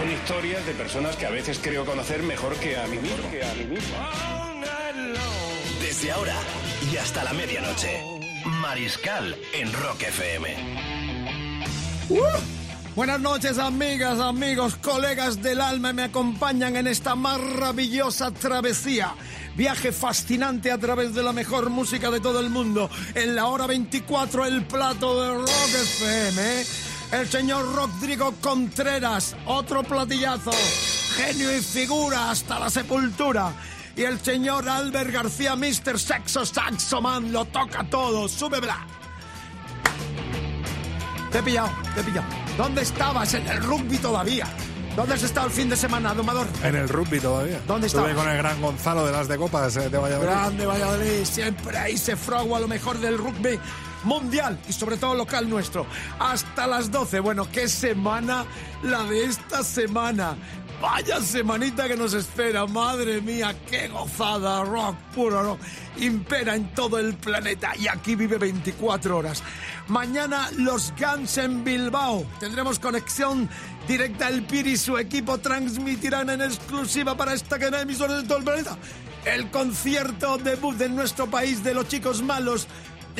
Son historias de personas que a veces creo conocer mejor que a mí mismo. Desde ahora y hasta la medianoche. Mariscal en Rock FM. Buenas noches, amigas, amigos, colegas del alma, me acompañan en esta maravillosa travesía. Viaje fascinante a través de la mejor música de todo el mundo. En la hora 24, el plato de Rock FM. El señor Rodrigo Contreras, otro platillazo. Genio y figura hasta la sepultura. Y el señor Albert García, Mr. Sexo Saxoman, lo toca todo. Súbela. Te he pillado, te he pillado. ¿Dónde estabas? En el rugby todavía. ¿Dónde has estado el fin de semana, domador? En el rugby todavía. ¿Dónde Estuve estabas? con el gran Gonzalo de las de Copas eh, de Valladolid. Grande Valladolid, siempre ahí se fragua lo mejor del rugby mundial y sobre todo local nuestro. Hasta las 12. Bueno, qué semana la de esta semana. Vaya semanita que nos espera, madre mía, qué gozada, rock puro rock. Impera en todo el planeta y aquí vive 24 horas. Mañana los Guns en Bilbao. Tendremos conexión directa. El Piri y su equipo transmitirán en exclusiva para esta cadena de emisoras de todo el planeta el concierto debut de nuestro país de los chicos malos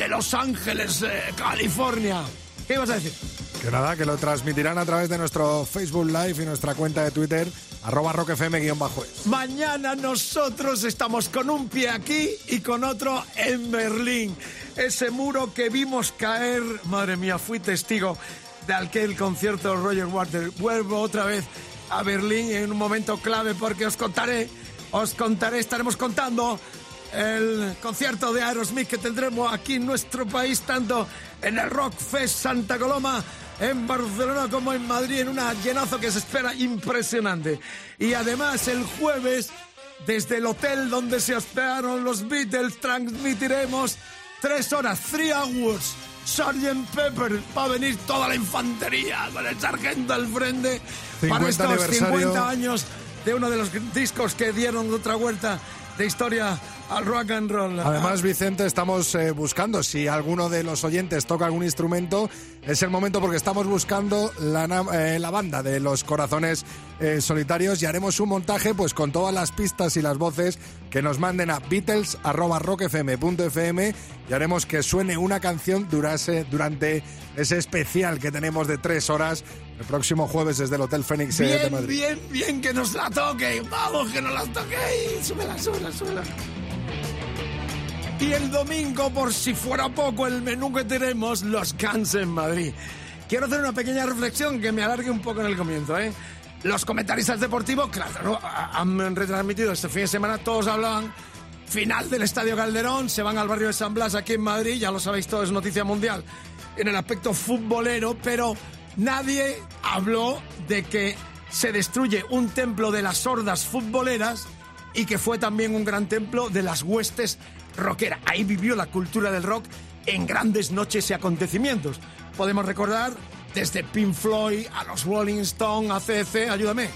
de Los Ángeles, eh, California. ¿Qué ibas a decir? Que nada, que lo transmitirán a través de nuestro Facebook Live y nuestra cuenta de Twitter, arroba rockfm-es. Mañana nosotros estamos con un pie aquí y con otro en Berlín. Ese muro que vimos caer, madre mía, fui testigo de aquel concierto de Roger Waters. Vuelvo otra vez a Berlín en un momento clave porque os contaré, os contaré, estaremos contando el concierto de Aerosmith que tendremos aquí en nuestro país, tanto en el Rock Fest Santa Coloma, en Barcelona como en Madrid, en una llenazo que se espera impresionante. Y además el jueves, desde el hotel donde se hospedaron los Beatles, transmitiremos tres horas, three hours. Sgt. Pepper va a venir toda la infantería con el sargento al frente para 50 estos aniversario. 50 años de uno de los discos que dieron otra vuelta de historia al rock and roll. Además, Vicente, estamos eh, buscando, si alguno de los oyentes toca algún instrumento, es el momento porque estamos buscando la, eh, la banda de los corazones eh, solitarios y haremos un montaje pues con todas las pistas y las voces que nos manden a beatles.rockfm.fm y haremos que suene una canción durase, durante ese especial que tenemos de tres horas el próximo jueves desde el Hotel Fénix eh, de Bien, Madrid. bien, bien que nos la toque. Vamos, que nos la toque. Súbela, súbela, súbela. Y el domingo, por si fuera poco, el menú que tenemos, los Guns en Madrid. Quiero hacer una pequeña reflexión que me alargue un poco en el comienzo, ¿eh? Los comentaristas deportivos, claro, han retransmitido este fin de semana, todos hablaban final del Estadio Calderón, se van al barrio de San Blas aquí en Madrid, ya lo sabéis todo, es noticia mundial en el aspecto futbolero, pero nadie habló de que se destruye un templo de las hordas futboleras y que fue también un gran templo de las huestes rockeras. Ahí vivió la cultura del rock en grandes noches y acontecimientos. Podemos recordar desde Pink Floyd a los Rolling Stones, a CC, ayúdame.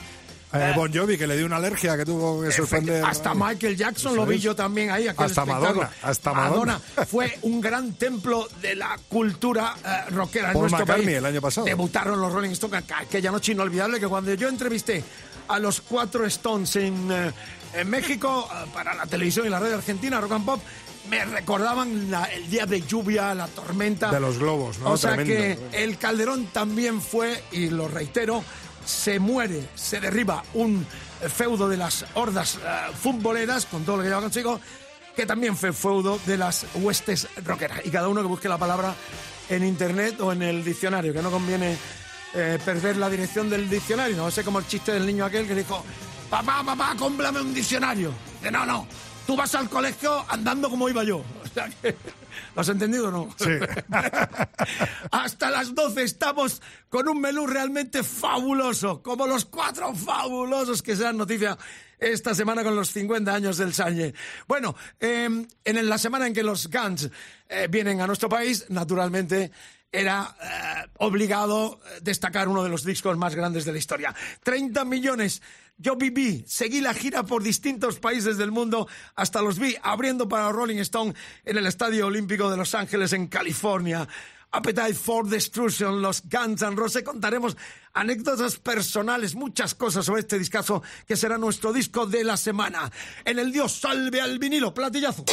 Eh, bon Jovi, que le dio una alergia que tuvo que suspender. Hasta Michael Jackson lo vi yo también ahí. Hasta. Madonna, hasta Madonna. Fue un gran templo de la cultura eh, rockera en Paul nuestro McCartney país. el año pasado. Debutaron los Rolling Stones aqu- aquella noche inolvidable que cuando yo entrevisté a los cuatro Stones en, eh, en México eh, para la televisión y la radio argentina, Rock and Pop, me recordaban la- el día de lluvia, la tormenta. De los globos, ¿no? O sea Tremendo. que el Calderón también fue, y lo reitero, se muere, se derriba un feudo de las hordas eh, futboleras, con todo lo que lleva consigo, que también fue feudo de las huestes rockeras. Y cada uno que busque la palabra en internet o en el diccionario, que no conviene eh, perder la dirección del diccionario. No sé como el chiste del niño aquel que dijo, papá, papá, cómprame un diccionario. Que no, no, tú vas al colegio andando como iba yo. O sea que, ¿Lo has entendido o no? Sí. Hasta las 12 estamos con un menú realmente fabuloso, como los cuatro fabulosos que serán noticia esta semana con los 50 años del Sañe. Bueno, eh, en la semana en que los Guns eh, vienen a nuestro país, naturalmente era eh, obligado destacar uno de los discos más grandes de la historia. 30 millones. Yo viví, seguí la gira por distintos países del mundo, hasta los vi abriendo para Rolling Stone en el Estadio Olímpico de Los Ángeles, en California. Appetite for Destruction, los Guns N' Roses. Contaremos anécdotas personales, muchas cosas sobre este discazo que será nuestro disco de la semana. En el Dios salve al vinilo, platillazo.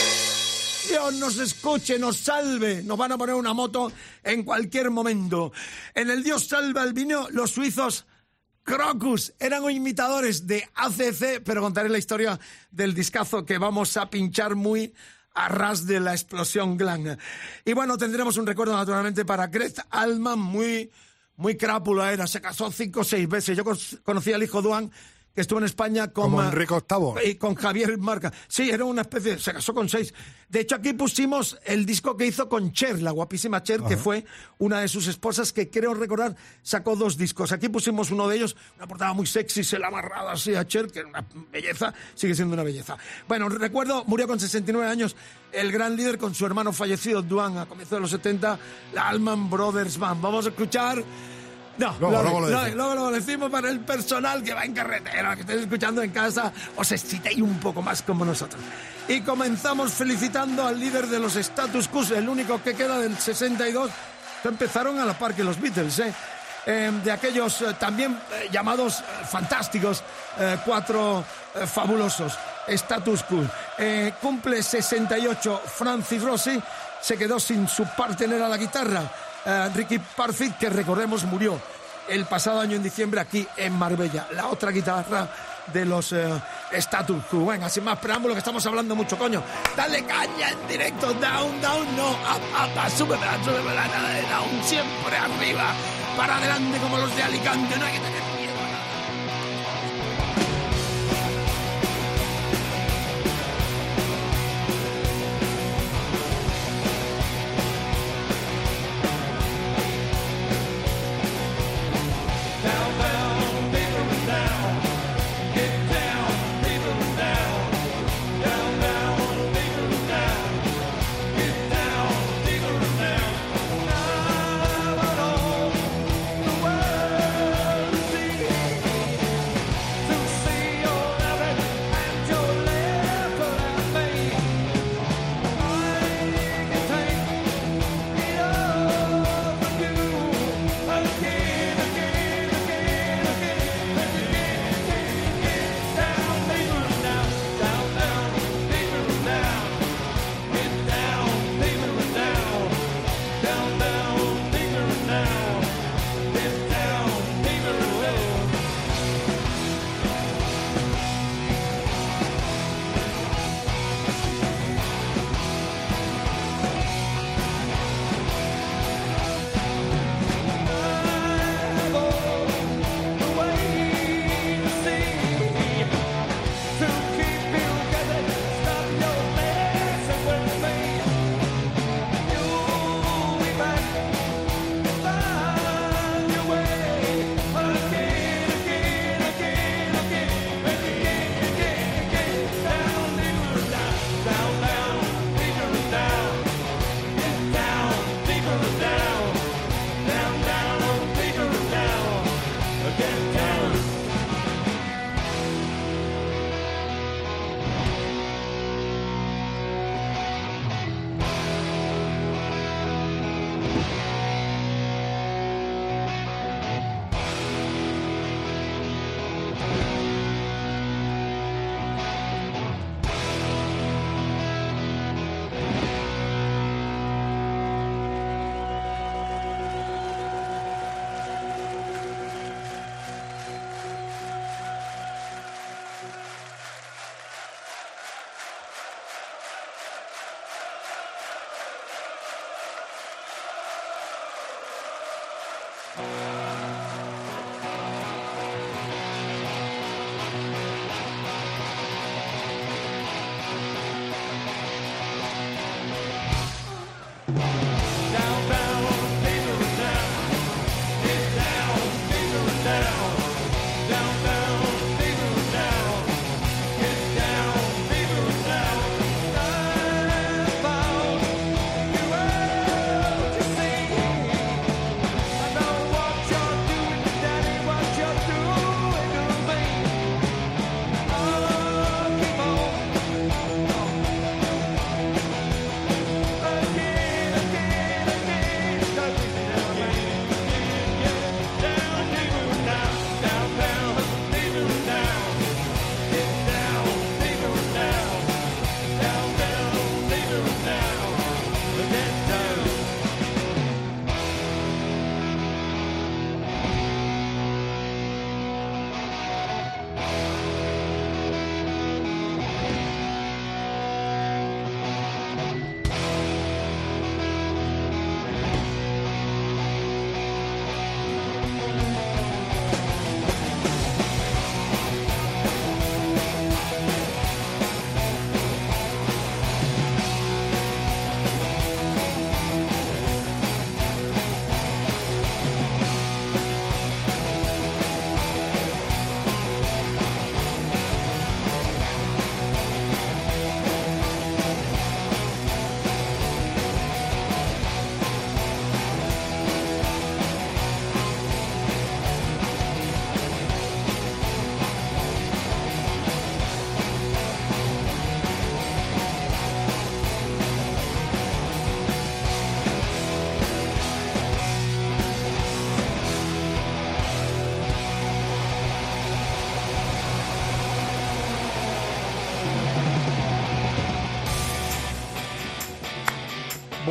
Dios nos escuche, nos salve. Nos van a poner una moto en cualquier momento. En el Dios salve al vinilo, los suizos Crocus eran imitadores de ACC, pero contaré la historia del discazo que vamos a pinchar muy a ras de la explosión glam. Y bueno, tendremos un recuerdo naturalmente para Greg Alman, muy, muy crápula era, se casó cinco o seis veces. Yo conocí al hijo Duan que estuvo en España con Como Enrique VIII. y con Javier Marca. Sí, era una especie, se casó con seis. De hecho, aquí pusimos el disco que hizo con Cher, la guapísima Cher, que fue una de sus esposas, que creo recordar sacó dos discos. Aquí pusimos uno de ellos, una portada muy sexy, se la amarraba así a Cher, que era una belleza, sigue siendo una belleza. Bueno, recuerdo, murió con 69 años el gran líder con su hermano fallecido, Duan, a comienzos de los 70, la Alman Brothers Band. Vamos a escuchar no, luego, luego, lo decimos. luego lo decimos para el personal que va en carretera, que estéis escuchando en casa, os excitéis un poco más como nosotros. Y comenzamos felicitando al líder de los Status Quo, el único que queda del 62, que empezaron a la par que los Beatles, ¿eh? Eh, de aquellos eh, también eh, llamados eh, fantásticos, cuatro fabulosos, Status Quo. Cumple 68 Francis Rossi, se quedó sin su partener a la guitarra. Eh, Ricky Parfit, que recordemos murió el pasado año en diciembre aquí en Marbella. La otra guitarra de los eh, Status Quo. Venga, sin más preámbulo, que estamos hablando mucho, coño. Dale caña en directo, down, down, no, up, up, up, súbemela, súbemela, nada de down, siempre arriba, para adelante como los de Alicante, no hay que tener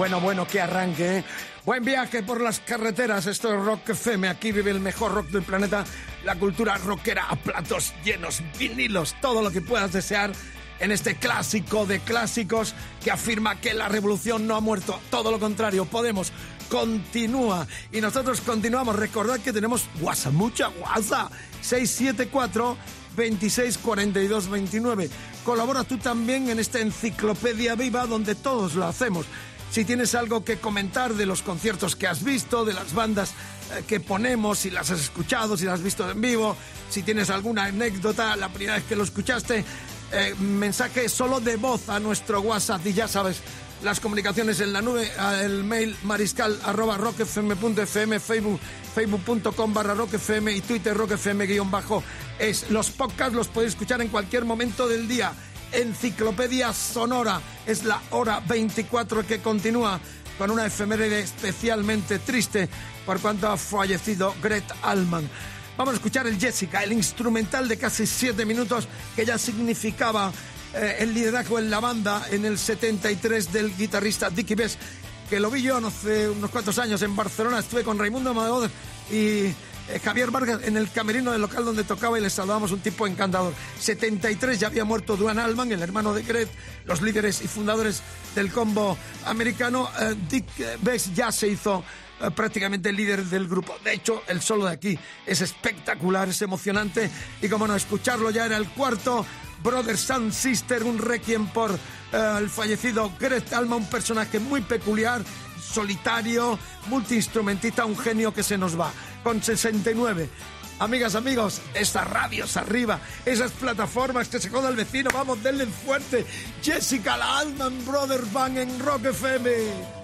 Bueno, bueno, que arranque. ¿eh? Buen viaje por las carreteras. Esto es Rock FM. Aquí vive el mejor rock del planeta. La cultura rockera a platos llenos, vinilos, todo lo que puedas desear en este clásico de clásicos que afirma que la revolución no ha muerto. Todo lo contrario, Podemos continúa. Y nosotros continuamos. Recordad que tenemos WhatsApp, mucha WhatsApp. 674 26 42 29. Colabora tú también en esta enciclopedia viva donde todos lo hacemos. Si tienes algo que comentar de los conciertos que has visto, de las bandas eh, que ponemos, si las has escuchado, si las has visto en vivo, si tienes alguna anécdota, la primera vez que lo escuchaste, eh, mensaje solo de voz a nuestro WhatsApp y ya sabes, las comunicaciones en la nube, el mail mariscal arroba facebook facebook.com barra rockfm y twitter rockfm guion bajo es. Los podcasts los podéis escuchar en cualquier momento del día. Enciclopedia Sonora es la hora 24 que continúa con una efeméride especialmente triste por cuanto ha fallecido Gret Allman. Vamos a escuchar el Jessica, el instrumental de casi siete minutos que ya significaba eh, el liderazgo en la banda en el 73 del guitarrista Dickie Bess, que lo vi yo hace unos cuantos años en Barcelona. Estuve con Raimundo Amador y Javier Vargas en el camerino del local donde tocaba y les saludamos un tipo encantador. 73 ya había muerto Duan Allman, el hermano de Gret, los líderes y fundadores del combo americano. Eh, Dick Bess ya se hizo eh, prácticamente el líder del grupo. De hecho, el solo de aquí es espectacular, es emocionante y como no, escucharlo ya era el cuarto. Brother Sun Sister, un requiem por eh, el fallecido Gret Alma, un personaje muy peculiar, solitario, multiinstrumentista, un genio que se nos va. Con 69. Amigas, amigos, estas radios arriba, esas plataformas que se joda el vecino, vamos, denle fuerte. Jessica la Alman Brothers Band en Rock FM.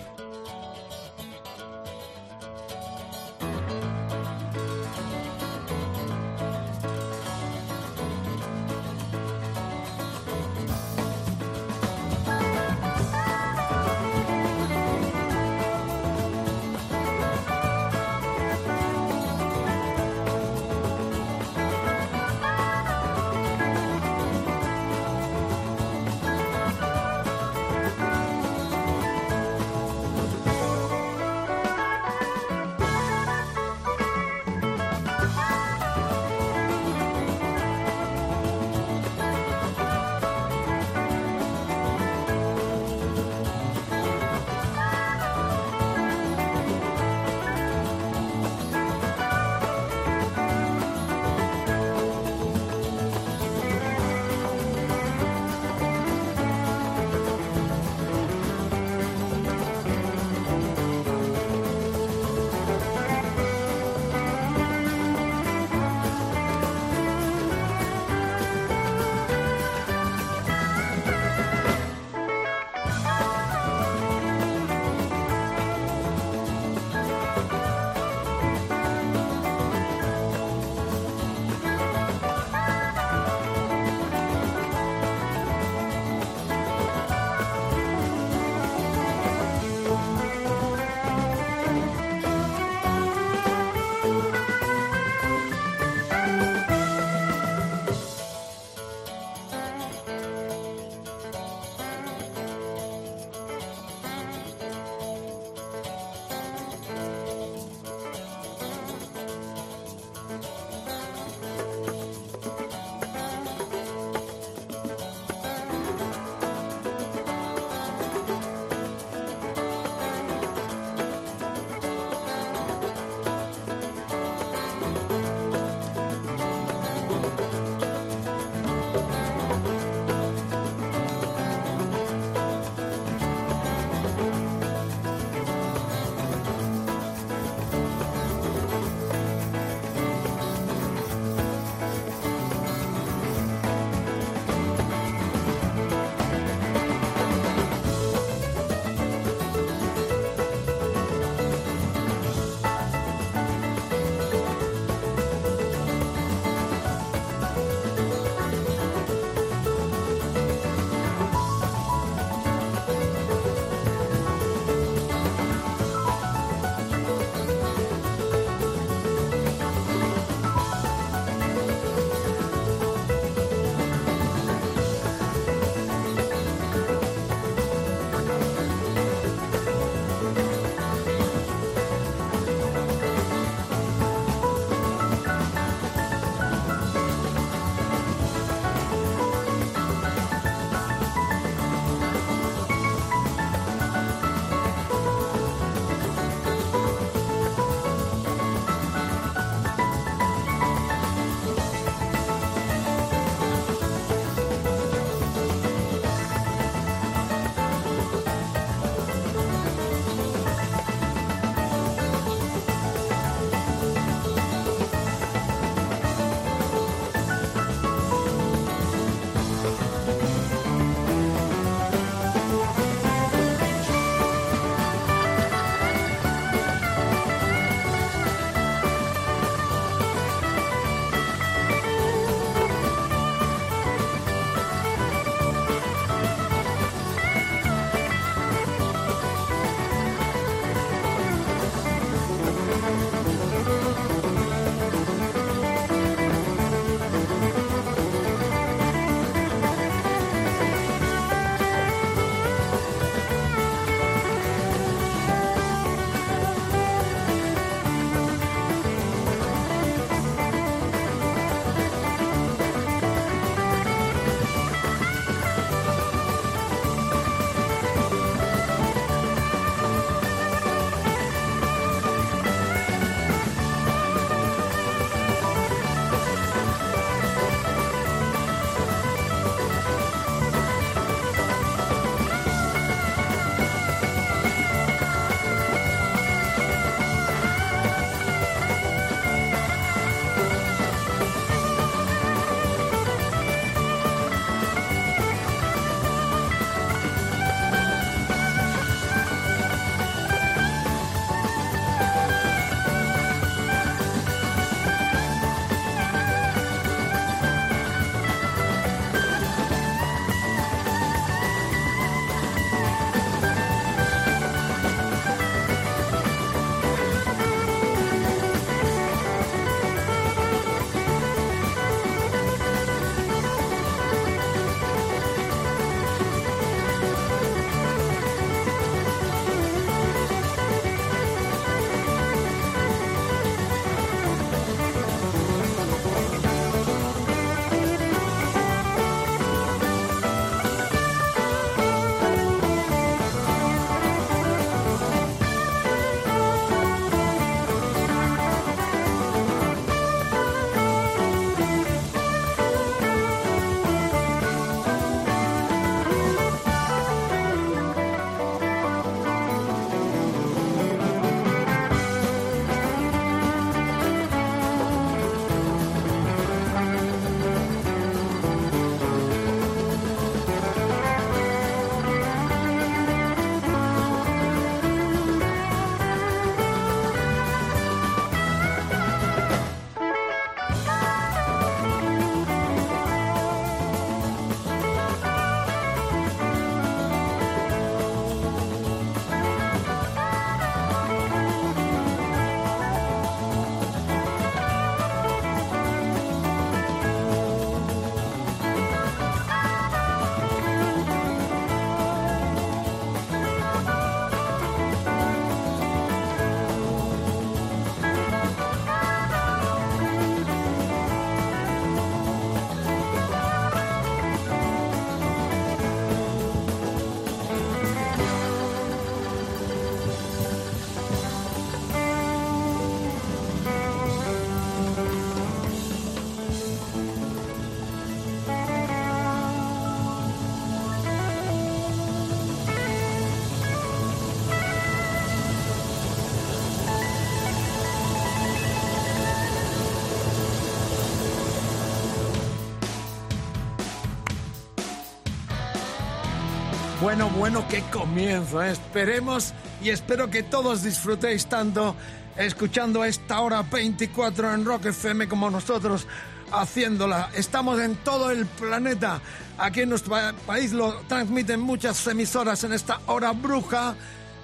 Bueno, bueno, qué comienzo. ¿eh? Esperemos y espero que todos disfrutéis tanto escuchando esta hora 24 en Rock FM como nosotros haciéndola. Estamos en todo el planeta. Aquí en nuestro país lo transmiten muchas emisoras en esta hora bruja,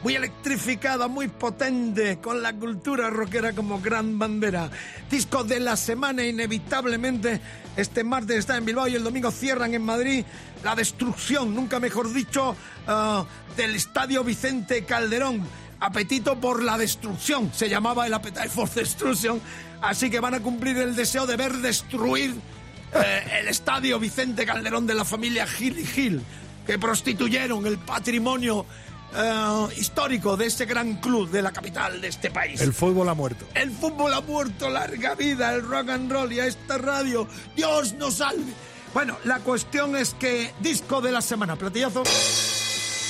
muy electrificada, muy potente, con la cultura rockera como gran bandera. Disco de la semana, inevitablemente. Este martes está en Bilbao y el domingo cierran en Madrid la destrucción, nunca mejor dicho, ah, del estadio Vicente Calderón. Apetito por la destrucción, se llamaba el Appetite for Destruction. Así que van a cumplir el deseo de ver destruir eh, el estadio Vicente Calderón de la familia Gil y Gil, que prostituyeron el patrimonio eh, histórico de este gran club de la capital de este país. El fútbol ha muerto. El fútbol ha muerto, larga vida, el rock and roll y a esta radio. Dios nos salve. Bueno, la cuestión es que disco de la semana, platillazo.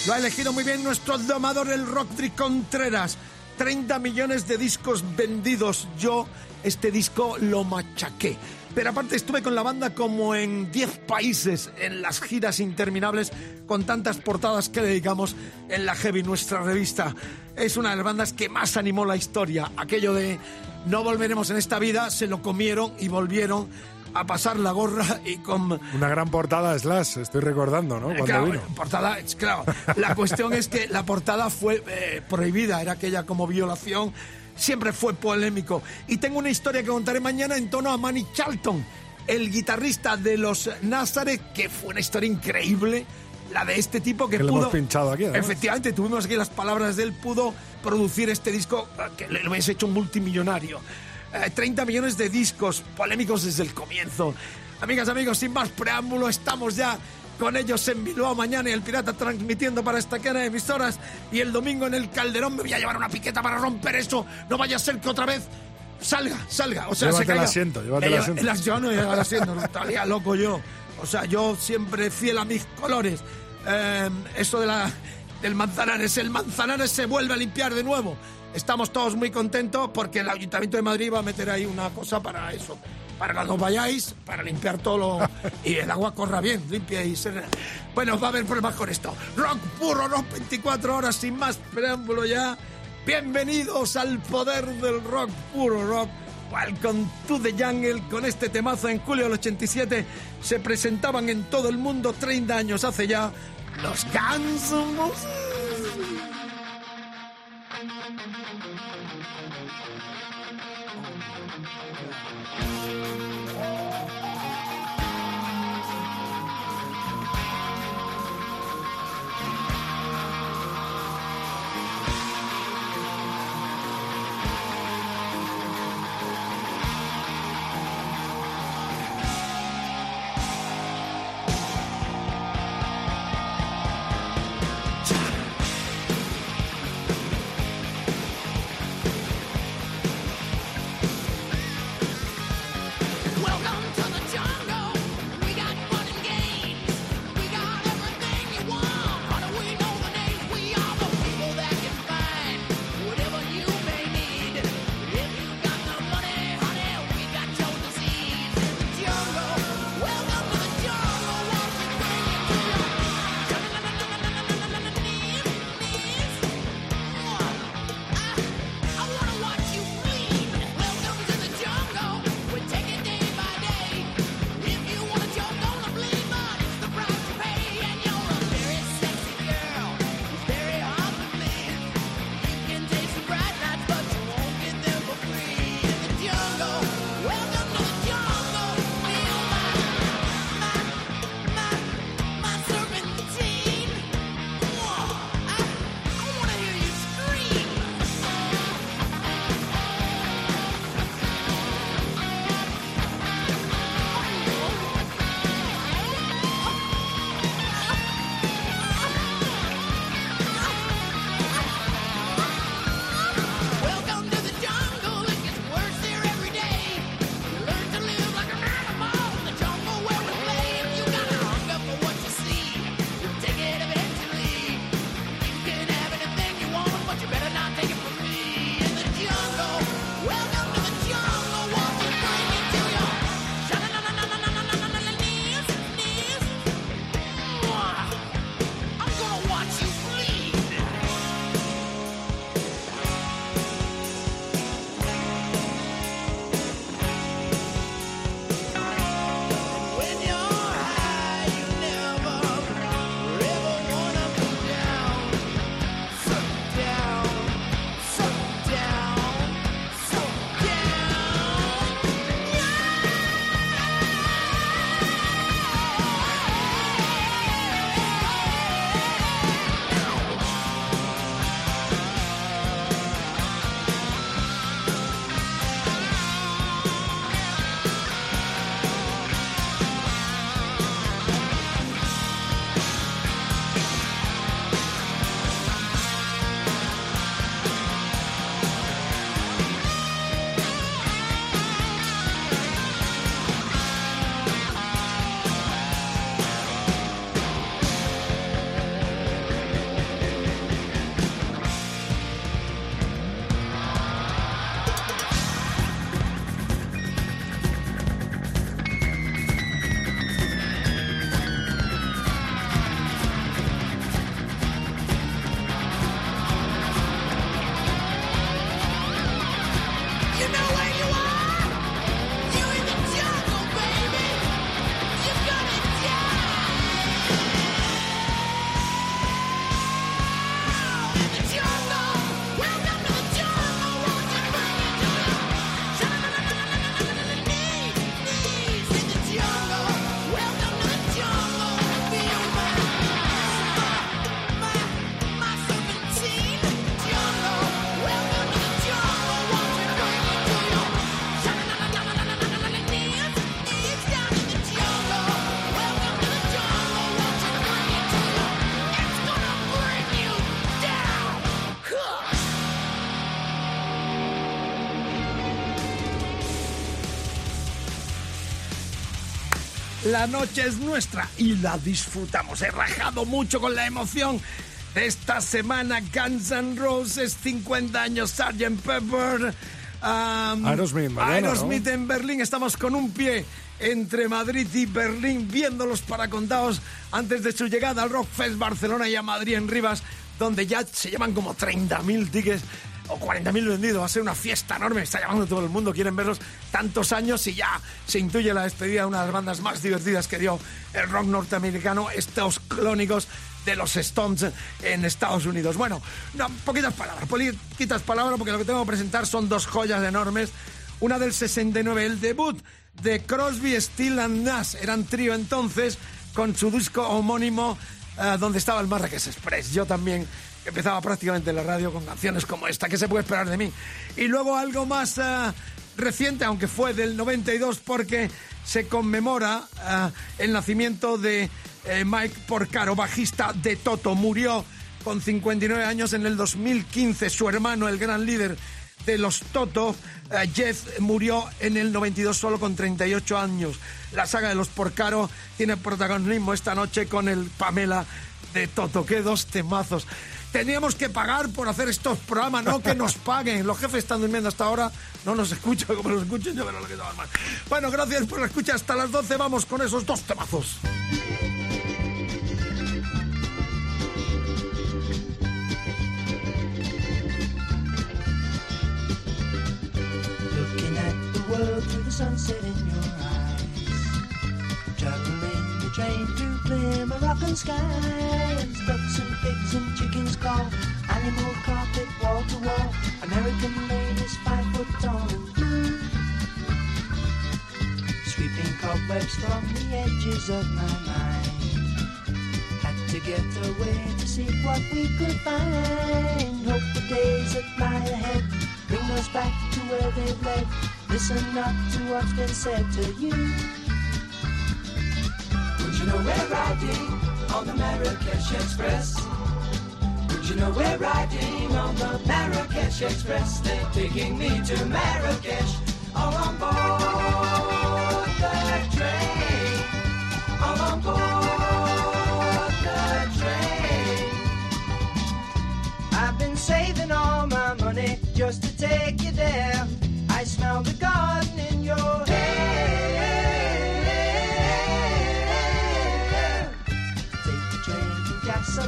Lo ha elegido muy bien nuestro domador, el Rockdry Contreras. 30 millones de discos vendidos. Yo este disco lo machaqué. Pero aparte estuve con la banda como en 10 países en las giras interminables con tantas portadas que dedicamos en la Heavy, nuestra revista. Es una de las bandas que más animó la historia. Aquello de no volveremos en esta vida, se lo comieron y volvieron a pasar la gorra y con... Una gran portada Slash, estoy recordando, ¿no? Cuando claro, vino. portada, claro. La cuestión es que la portada fue eh, prohibida, era aquella como violación, siempre fue polémico. Y tengo una historia que contaré mañana en tono a Manny Charlton, el guitarrista de los Nazareth, que fue una historia increíble. La de este tipo que, Que pudo. hemos pinchado aquí, además. Efectivamente, tuvimos aquí las palabras de él, pudo producir este disco eh, que le hubiese hecho un multimillonario. Eh, 30 millones de discos polémicos desde el comienzo. Amigas, amigos, sin más preámbulo, estamos ya con ellos en Bilbao mañana y el Pirata transmitiendo para esta cadena de emisoras y el domingo en el Calderón me voy a llevar una piqueta para romper eso. No vaya a ser que otra vez salga, salga. O sea, Llévate se el asiento, llévate el asiento. el Yo no llevo el asiento, no estaría loco yo. O sea, yo siempre fiel a mis colores. Eh, eso de la, del Manzanares, el Manzanares se vuelve a limpiar de nuevo. Estamos todos muy contentos porque el Ayuntamiento de Madrid va a meter ahí una cosa para eso para las dos vayáis, para limpiar todo y el agua corra bien, limpia y se... Bueno, va a haber problemas con esto. Rock puro, rock 24 horas, sin más preámbulo ya. Bienvenidos al poder del rock puro rock. Welcome to the Jungle. Con este temazo en julio del 87 se presentaban en todo el mundo 30 años hace ya los Guns Thank you. La noche es nuestra y la disfrutamos. He rajado mucho con la emoción de esta semana. Guns N' Roses, 50 años, Sgt. Pepper. um, Aerosmith, mañana, Aerosmith en Berlín. Estamos con un pie entre Madrid y Berlín, viéndolos para contados antes de su llegada al Rockfest Barcelona y a Madrid en Rivas, donde ya se llevan como 30.000 tickets o 40.000 vendidos. Va a ser una fiesta enorme. Está llamando todo el mundo. Quieren verlos tantos años y ya se intuye la despedida de una de las bandas más divertidas que dio el rock norteamericano. Estos clónicos de los Stones en Estados Unidos. Bueno, no, poquitas palabras, poquitas palabras, porque lo que tengo que presentar son dos joyas enormes. Una del 69, el debut de Crosby, Steel and Nash. Eran trío entonces, con su disco homónimo, eh, donde estaba el Marrakech Express. Yo también empezaba prácticamente en la radio con canciones como esta. ¿Qué se puede esperar de mí? Y luego algo más eh, reciente, aunque fue del 92, porque se conmemora eh, el nacimiento de eh, Mike Porcaro, bajista de Toto. Murió con 59 años en el 2015. Su hermano, el gran líder de los Toto, Jeff, murió en el 92 solo con 38 años. La saga de los Porcaro tiene protagonismo esta noche con el Pamela de Toto. ¡Qué dos temazos! Teníamos que pagar por hacer estos programas, no que nos paguen. Los jefes están durmiendo hasta ahora, no nos escuchan, como los escuchen, yo veré lo que mal. Bueno, gracias por la escucha. Hasta las 12 vamos con esos dos temazos. Sunset in your eyes. Juggling the train Moroccan skies. And chickens call. Animal carpet wall to wall. American ladies five foot tall and blue. Sweeping cobwebs from the edges of my mind. Had to get away to see what we could find. Hope the days that lie ahead bring us back to where they've led. Listen up to what's been said to you. Would you know we're riding on the Marrakesh Express? You know we're riding on the Marrakesh Express? They're taking me to Marrakesh. All on board the train. All on board the train. I've been saving all my money just to take you there. I smell the garden in your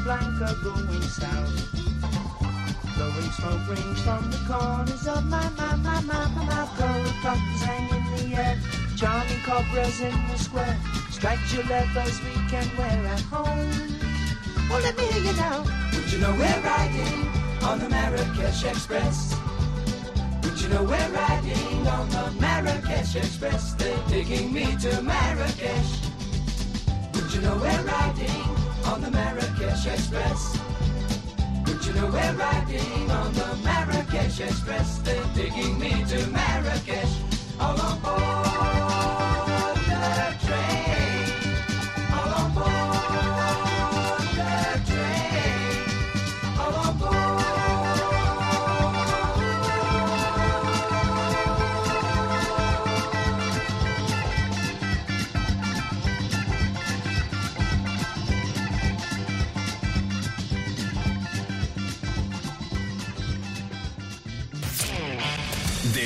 Casablanca going south. Blowing smoke rings from the corners of my, my, my, my, my mouth. Buttons hang in the air. Charming cobras in the square. Striped your leathers we can wear at home. Well, let me hear you now. Would you know we're riding on the Marrakesh Express? Would you know we're riding on the Marrakesh Express? They're taking me to Marrakesh. Would you know we're riding on the Marrakesh Express? Would you know we're riding on the Marrakesh Express? They're taking me to Marrakesh. All on board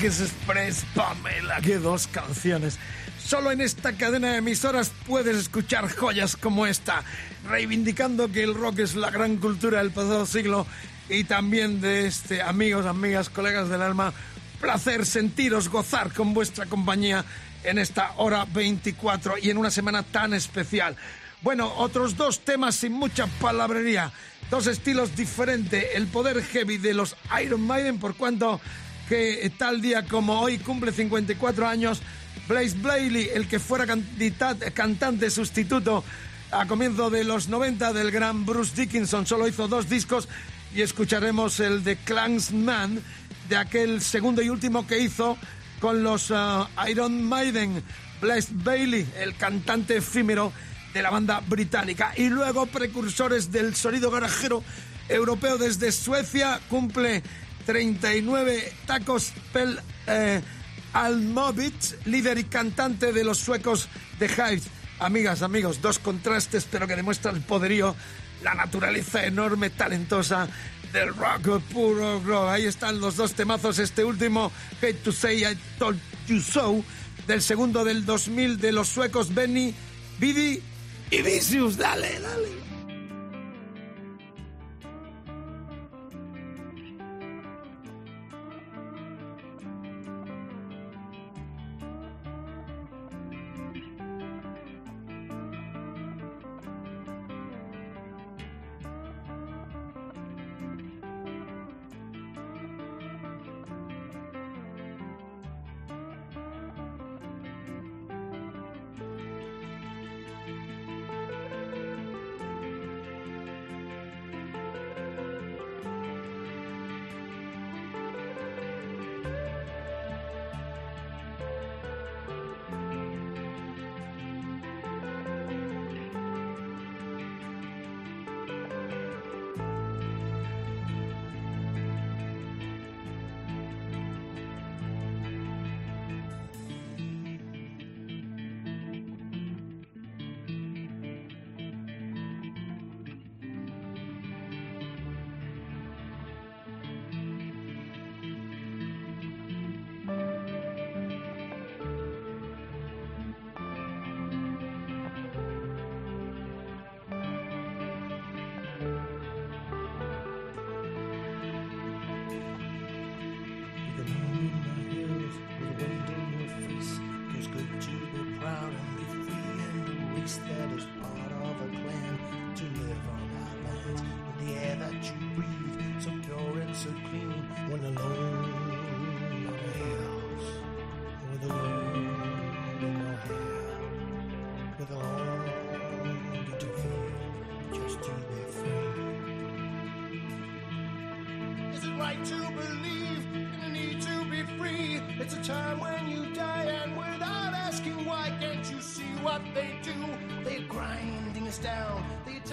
Marques Express, Pamela, qué dos canciones. Solo en esta cadena de emisoras puedes escuchar joyas como esta, reivindicando que el rock es la gran cultura del pasado siglo y también de este, amigos, amigas, colegas del alma, placer sentiros, gozar con vuestra compañía en esta hora 24 y en una semana tan especial. Bueno, otros dos temas sin mucha palabrería, dos estilos diferentes, el poder heavy de los Iron Maiden por cuanto que tal día como hoy cumple 54 años Blaze Blakely, el que fuera cantante sustituto a comienzo de los 90 del gran Bruce Dickinson, solo hizo dos discos y escucharemos el de Clansman de aquel segundo y último que hizo con los uh, Iron Maiden, Blaze Bailey, el cantante efímero de la banda británica. Y luego precursores del sonido garajero europeo desde Suecia, cumple 39 tacos Pel eh, líder y cantante de los suecos de Hives. Amigas, amigos, dos contrastes, pero que demuestran el poderío, la naturaleza enorme, talentosa del rock puro rock. Ahí están los dos temazos. Este último, Hate to Say I Told You So, del segundo del 2000 de los suecos Benny, Bidi y Vicious. Dale, dale. beast that is part of a clan to live on our lands. With the air that you breathe, so pure and so clean, when alone no hills, with alone no hair, with alone to feel, just to be free. Is it right to?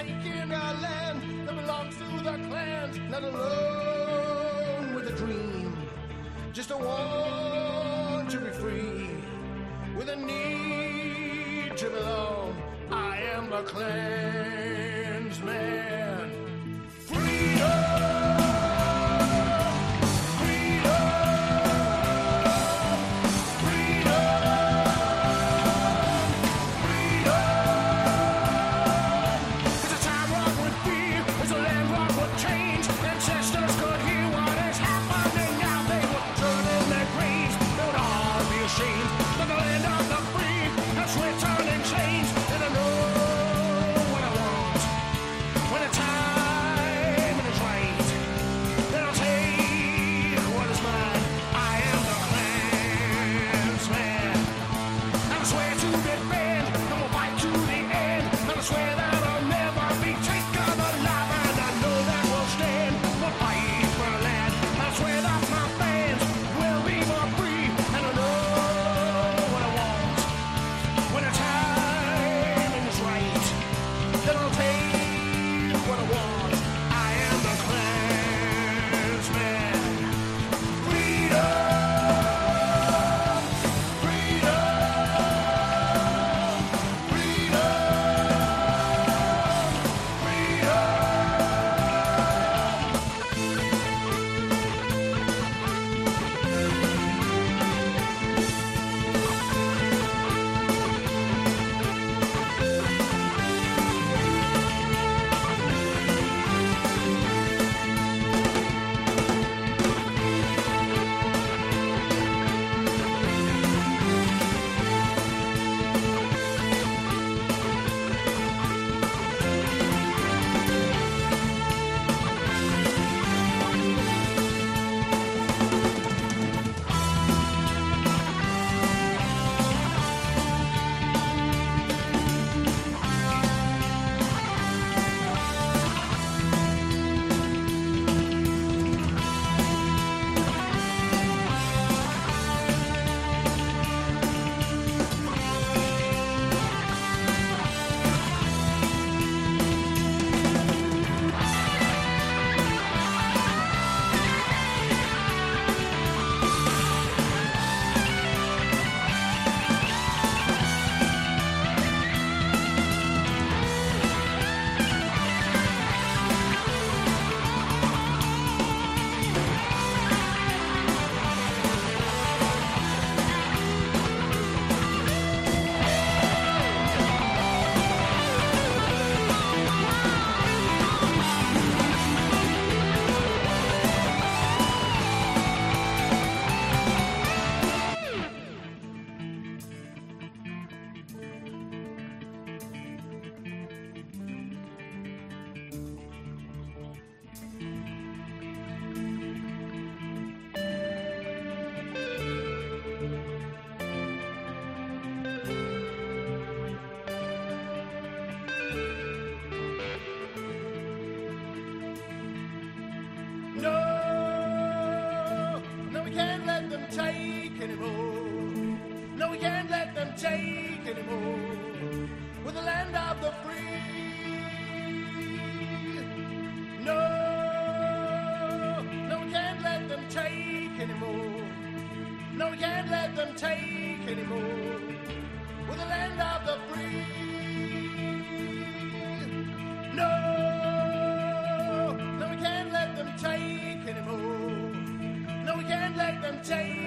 in our land that belongs to the clans, not alone with a dream. Just a want to be free, with a need to belong. I am a clan. Anymore. We're the land of the free. No, no, we can't let them take anymore. No, we can't let them take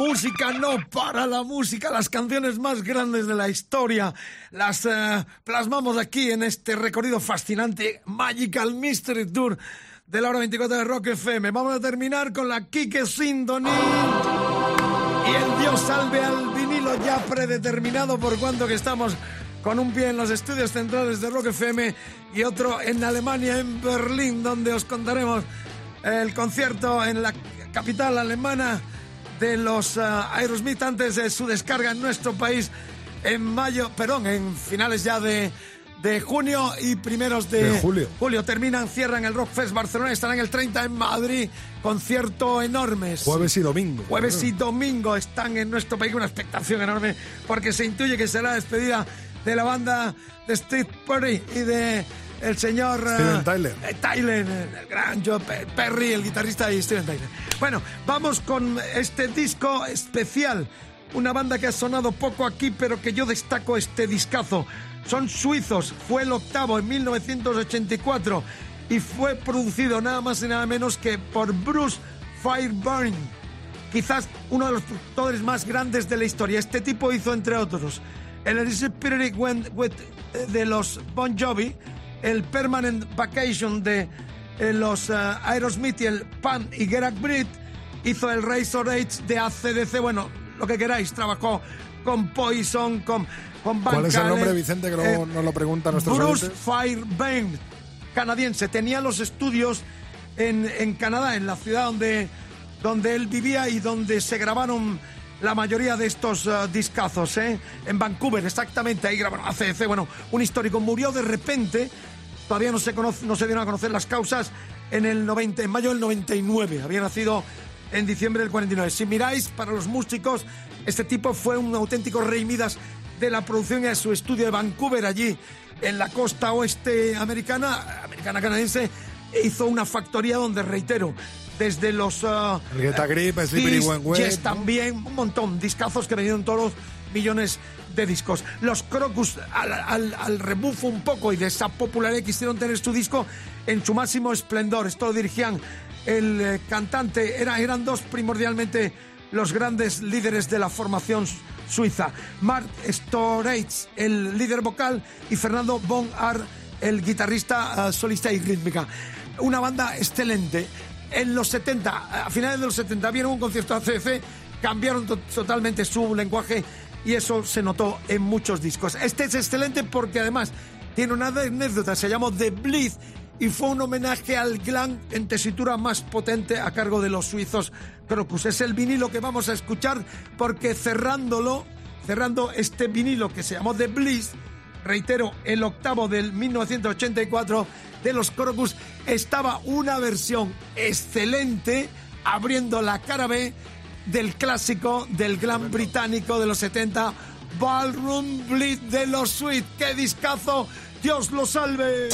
Música no para la música, las canciones más grandes de la historia. Las eh, plasmamos aquí en este recorrido fascinante, Magical Mystery Tour de la hora 24 de Rock FM. Vamos a terminar con la Kike Sindoni. Y el Dios salve al vinilo ya predeterminado por cuanto que estamos con un pie en los estudios centrales de Rock FM y otro en Alemania, en Berlín, donde os contaremos el concierto en la capital alemana de los uh, Aerosmith antes de su descarga en nuestro país en mayo, perdón, en finales ya de, de junio y primeros de, De julio. julio. Terminan, cierran el Rock Fest Barcelona, estarán el 30 en Madrid, concierto enorme. Jueves y domingo. Jueves y domingo están en nuestro país una expectación enorme porque se intuye que será la despedida de la banda de Steve Perry y de el señor eh, Steven Tyler. eh, Tyler, eh, el gran Joe Pe- Perry, el guitarrista y Steven Tyler. Bueno, vamos con este disco especial. Una banda que ha sonado poco aquí, pero que yo destaco este discazo. Son suizos, fue el octavo en 1984 y fue producido nada más y nada menos que por Bruce Fireburn quizás uno de los productores más grandes de la historia. Este tipo hizo, entre otros, el Spirit Went With eh, de los Bon Jovi, el Permanent Vacation de eh, los eh, Aerosmith y el Pan y Gerard Britt, hizo el Razor Edge de ACDC, bueno, lo que queráis, trabajó con Poison, con, con Van ¿Cuál es el nombre, Vicente, que luego eh, nos lo preguntan nuestros Bruce? Fireburn, canadiense. Tenía los estudios en, en Canadá, en la ciudad donde, donde él vivía y donde se grabaron la mayoría de estos eh, discazos, ¿eh? En Vancouver, exactamente, ahí grabaron ACDC. Bueno, un histórico murió de repente, todavía no se, conoce, no se dieron a conocer las causas, en, el 90, en mayo del 99. Había nacido en diciembre del 49. Si miráis, para los músicos, este tipo fue un auténtico rey Midas de la producción en su estudio de Vancouver, allí en la costa oeste americana, americana canadiense, hizo una factoría donde, reitero, desde los... ah, El a Grip, Yes ¿no? también, un montón, discazos que vendieron todos los millones de discos. Los Crocus, al, al, rebufo un poco y de esa popularidad, quisieron tener su disco en su máximo esplendor. Esto lo dirigían el eh, cantante, era, eran dos primordialmente los grandes líderes de la formación su- suiza. Mark Storage, el líder vocal, y Fernando Von Ar, el guitarrista eh, solista y rítmica. Una banda excelente. En los 70, a finales de los 70, vieron un concierto ACDC, cambiaron to- totalmente su lenguaje y eso se notó en muchos discos. Este es excelente porque además tiene una anécdota, se llamó The Bleed y fue un homenaje al glam en tesitura más potente a cargo de los suizos Crocus. Es el vinilo que vamos a escuchar porque cerrándolo, cerrando este vinilo que se llamó The Bliss, reitero, el octavo del 1984 de los Crocus, estaba una versión excelente abriendo la cara B del clásico del glam británico de los 70, Ballroom Bleed de los Sweet. ¡Qué discazo! ¡Dios lo salve!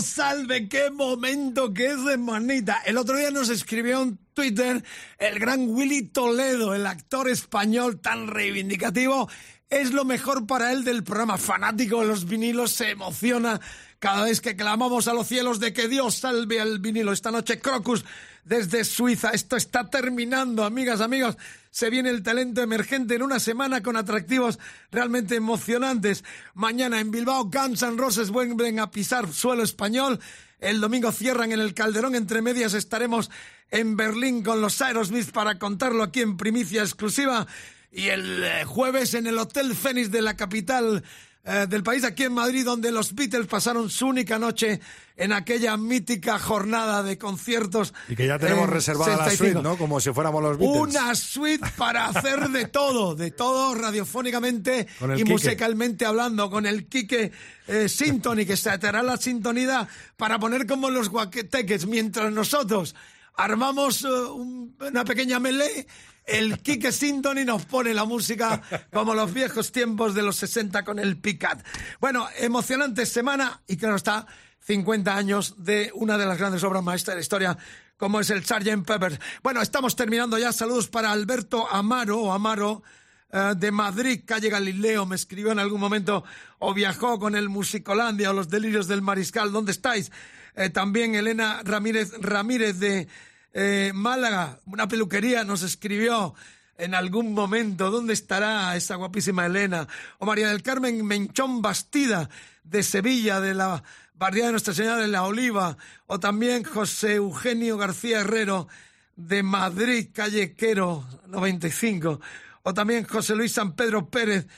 Salve, qué momento que es de manita. El otro día nos escribió en Twitter el gran Willy Toledo, el actor español tan reivindicativo. Es lo mejor para él del programa. Fanático de los vinilos, se emociona cada vez que clamamos a los cielos de que Dios salve al vinilo. Esta noche Crocus desde Suiza. Esto está terminando, amigas, amigos. Se viene el talento emergente en una semana con atractivos realmente emocionantes. Mañana en Bilbao, Guns N' Roses vuelven a pisar suelo español. El domingo cierran en el Calderón. Entre medias estaremos en Berlín con los Aerosmith para contarlo aquí en primicia exclusiva. Y el eh, jueves en el Hotel Fénix de la capital eh, del país, aquí en Madrid, donde los Beatles pasaron su única noche en aquella mítica jornada de conciertos. Y que ya tenemos en reservada la 65. suite, ¿no? Como si fuéramos los Beatles. Una suite para hacer de todo, de todo radiofónicamente y Quique. musicalmente hablando, con el Quique eh, Sintony, que se te hará la sintonía para poner como los guateques, mientras nosotros armamos eh, un- una pequeña melee. El Quique Sintony nos pone la música como los viejos tiempos de los 60 con el Picat. Bueno, emocionante semana y claro está, 50 años de una de las grandes obras maestras de la historia como es el Sgt. Pepper. Bueno, estamos terminando ya. Saludos para Alberto Amaro o Amaro eh, de Madrid, calle Galileo. Me escribió en algún momento o viajó con el Musicolandia o los Delirios del Mariscal. ¿Dónde estáis? Eh, también Elena Ramírez Ramírez de eh, Málaga, una peluquería, nos escribió en algún momento. ¿Dónde estará esa guapísima Elena? O María del Carmen Menchón Bastida de Sevilla, de la barriada de Nuestra Señora de la Oliva. O también José Eugenio García Herrero de Madrid, calle Quero 95. O también José Luis San Pedro Pérez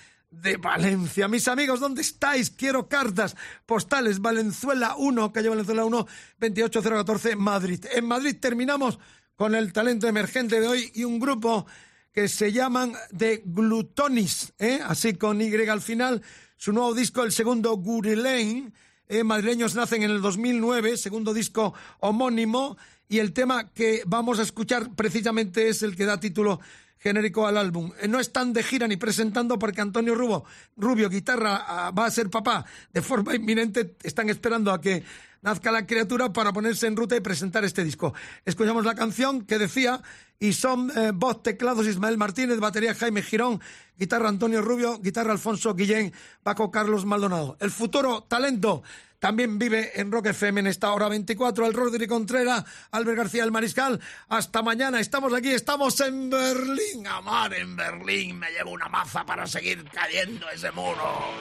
de Valencia. Mis amigos, ¿dónde estáis? Quiero cartas postales. Valenzuela 1, calle Valenzuela 1, 28014, Madrid. En Madrid terminamos con el talento emergente de hoy y un grupo que se llaman The Glutonis, ¿eh? así con Y al final. Su nuevo disco, el segundo, Guri Lane, eh, madrileños nacen en el 2009, segundo disco homónimo, y el tema que vamos a escuchar precisamente es el que da título genérico al álbum. Eh, No están de gira ni presentando porque Antonio Rubio, Rubio guitarra, ah, va a ser papá de forma inminente. Están esperando a que nazca la criatura para ponerse en ruta y presentar este disco. Escuchamos la canción que decía, y son eh, voz, teclados Ismael Martínez, batería Jaime Girón, guitarra Antonio Rubio, guitarra Alfonso Guillén, Paco Carlos Maldonado. El futuro talento también vive en Rock FM en esta hora 24. Al Rodri Contreras, Albert García el Mariscal. Hasta mañana. Estamos aquí, estamos en Berlín. Amar en Berlín. Me llevo una maza para seguir cayendo ese muro.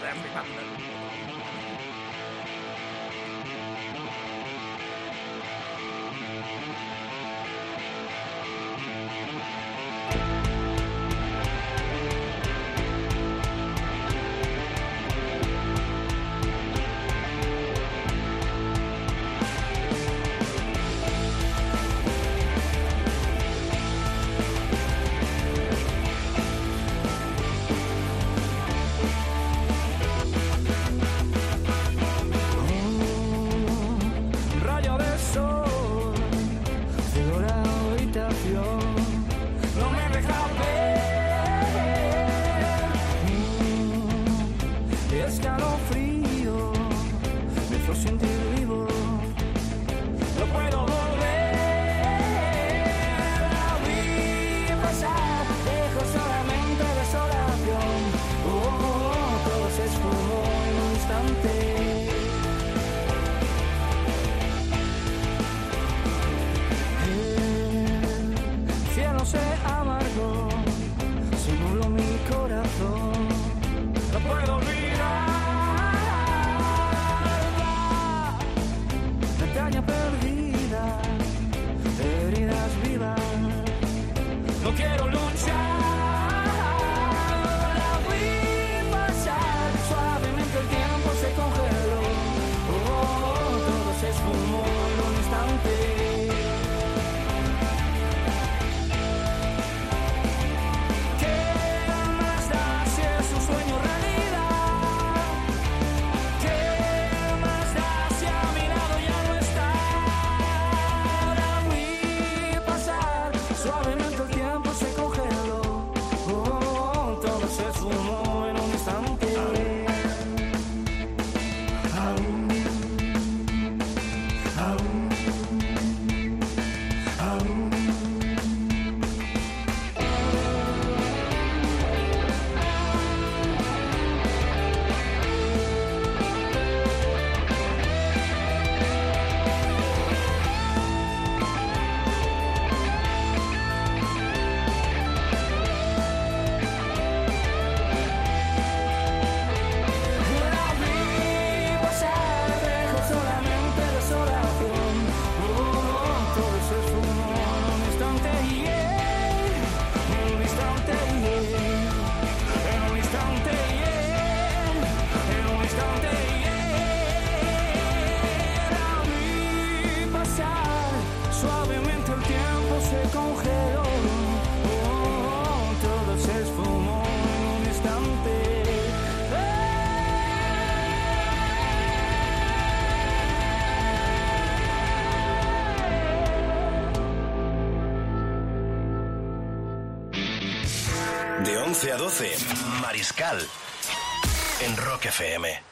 12, Mariscal. En Rock FM.